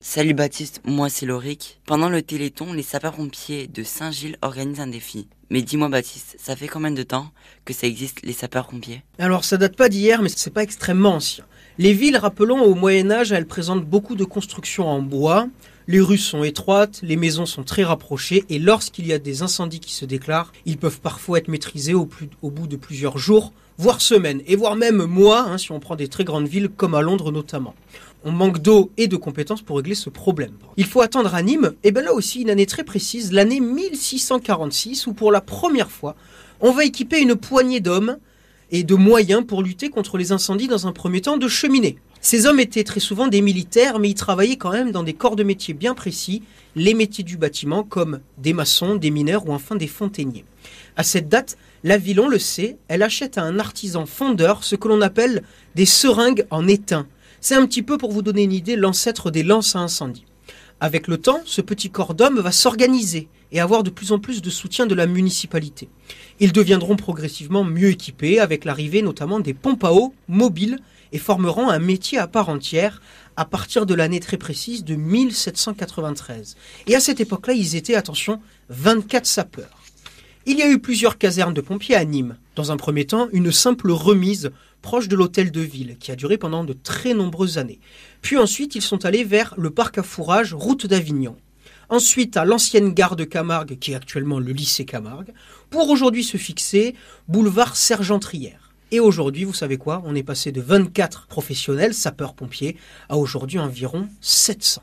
Salut Baptiste, moi c'est Loric. Pendant le Téléthon, les sapeurs-pompiers de Saint-Gilles organisent un défi. Mais dis-moi Baptiste, ça fait combien de temps que ça existe les sapeurs-pompiers? Alors ça date pas d'hier, mais c'est pas extrêmement ancien. Les villes, rappelons, au Moyen Âge, elles présentent beaucoup de constructions en bois. Les rues sont étroites, les maisons sont très rapprochées, et lorsqu'il y a des incendies qui se déclarent, ils peuvent parfois être maîtrisés au, bout de plusieurs jours, voire semaines, et voire même mois, hein, si on prend des très grandes villes comme à Londres notamment. On manque d'eau et de compétences pour régler ce problème. Il faut attendre à Nîmes, et bien là aussi une année très précise, l'année 1646, où pour la première fois, on va équiper une poignée d'hommes et de moyens pour lutter contre les incendies dans un premier temps de cheminées. Ces hommes étaient très souvent des militaires, mais ils travaillaient quand même dans des corps de métiers bien précis, les métiers du bâtiment comme des maçons, des mineurs ou enfin des fontainiers. À cette date, la ville, on le sait, elle achète à un artisan fondeur ce que l'on appelle des seringues en étain. C'est un petit peu, pour vous donner une idée, l'ancêtre des lances à incendie. Avec le temps, ce petit corps d'hommes va s'organiser et avoir de plus en plus de soutien de la municipalité. Ils deviendront progressivement mieux équipés avec l'arrivée notamment des pompes à eau mobiles et formeront un métier à part entière à partir de l'année très précise de 1793. Et à cette époque-là, ils étaient, attention, 24 sapeurs. Il y a eu plusieurs casernes de pompiers à Nîmes. Dans un premier temps, une simple remise proche de l'hôtel de ville qui a duré pendant de très nombreuses années. Puis ensuite, ils sont allés vers le parc à fourrage, route d'Avignon. Ensuite, à l'ancienne gare de Camargue, qui est actuellement le lycée Camargue, pour aujourd'hui se fixer boulevard Sergentrière. Et aujourd'hui, vous savez quoi? On est passé de 24 professionnels sapeurs-pompiers à aujourd'hui environ 700.